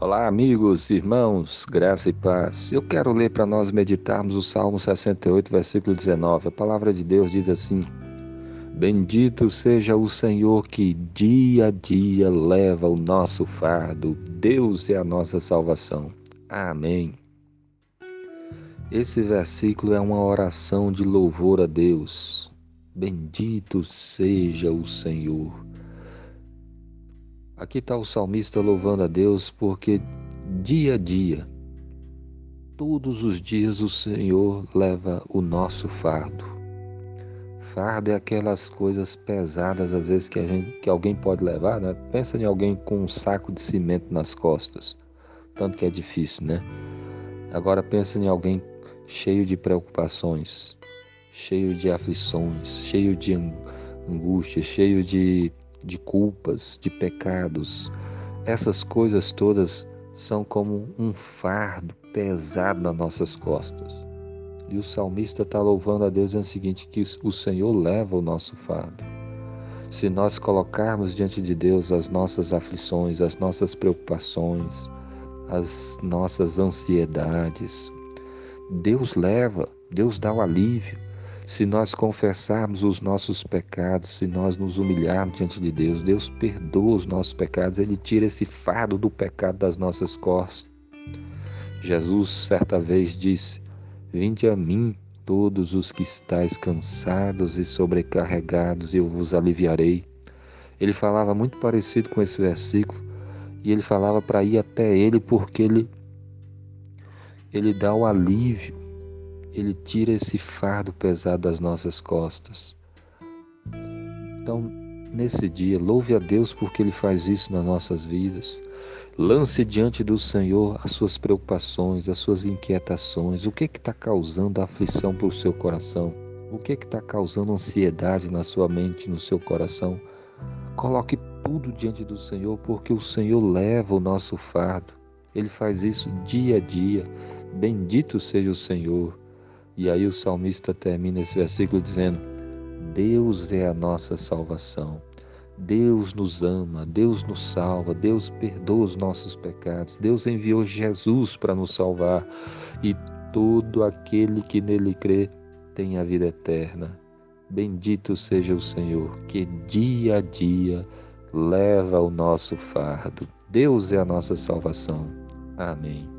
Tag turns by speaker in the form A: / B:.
A: Olá, amigos, irmãos, graça e paz. Eu quero ler para nós meditarmos o Salmo 68, versículo 19. A palavra de Deus diz assim: Bendito seja o Senhor que dia a dia leva o nosso fardo. Deus é a nossa salvação. Amém. Esse versículo é uma oração de louvor a Deus. Bendito seja o Senhor. Aqui está o salmista louvando a Deus porque dia a dia, todos os dias o Senhor leva o nosso fardo. Fardo é aquelas coisas pesadas às vezes que, gente, que alguém pode levar, né? Pensa em alguém com um saco de cimento nas costas, tanto que é difícil, né? Agora pensa em alguém cheio de preocupações, cheio de aflições, cheio de angústia, cheio de de culpas, de pecados. Essas coisas todas são como um fardo pesado nas nossas costas. E o salmista está louvando a Deus dizendo o seguinte: que o Senhor leva o nosso fardo. Se nós colocarmos diante de Deus as nossas aflições, as nossas preocupações, as nossas ansiedades, Deus leva, Deus dá o alívio. Se nós confessarmos os nossos pecados, se nós nos humilharmos diante de Deus, Deus perdoa os nossos pecados, Ele tira esse fardo do pecado das nossas costas. Jesus certa vez disse: Vinde a mim, todos os que estáis cansados e sobrecarregados, eu vos aliviarei. Ele falava muito parecido com esse versículo, e ele falava para ir até ele porque ele ele dá o alívio ele tira esse fardo pesado das nossas costas. Então, nesse dia, louve a Deus porque Ele faz isso nas nossas vidas. Lance diante do Senhor as suas preocupações, as suas inquietações. O que está causando aflição para o seu coração? O que está causando ansiedade na sua mente, no seu coração? Coloque tudo diante do Senhor, porque o Senhor leva o nosso fardo. Ele faz isso dia a dia. Bendito seja o Senhor. E aí o salmista termina esse versículo dizendo: Deus é a nossa salvação. Deus nos ama, Deus nos salva, Deus perdoa os nossos pecados, Deus enviou Jesus para nos salvar e todo aquele que nele crê tem a vida eterna. Bendito seja o Senhor que dia a dia leva o nosso fardo. Deus é a nossa salvação. Amém.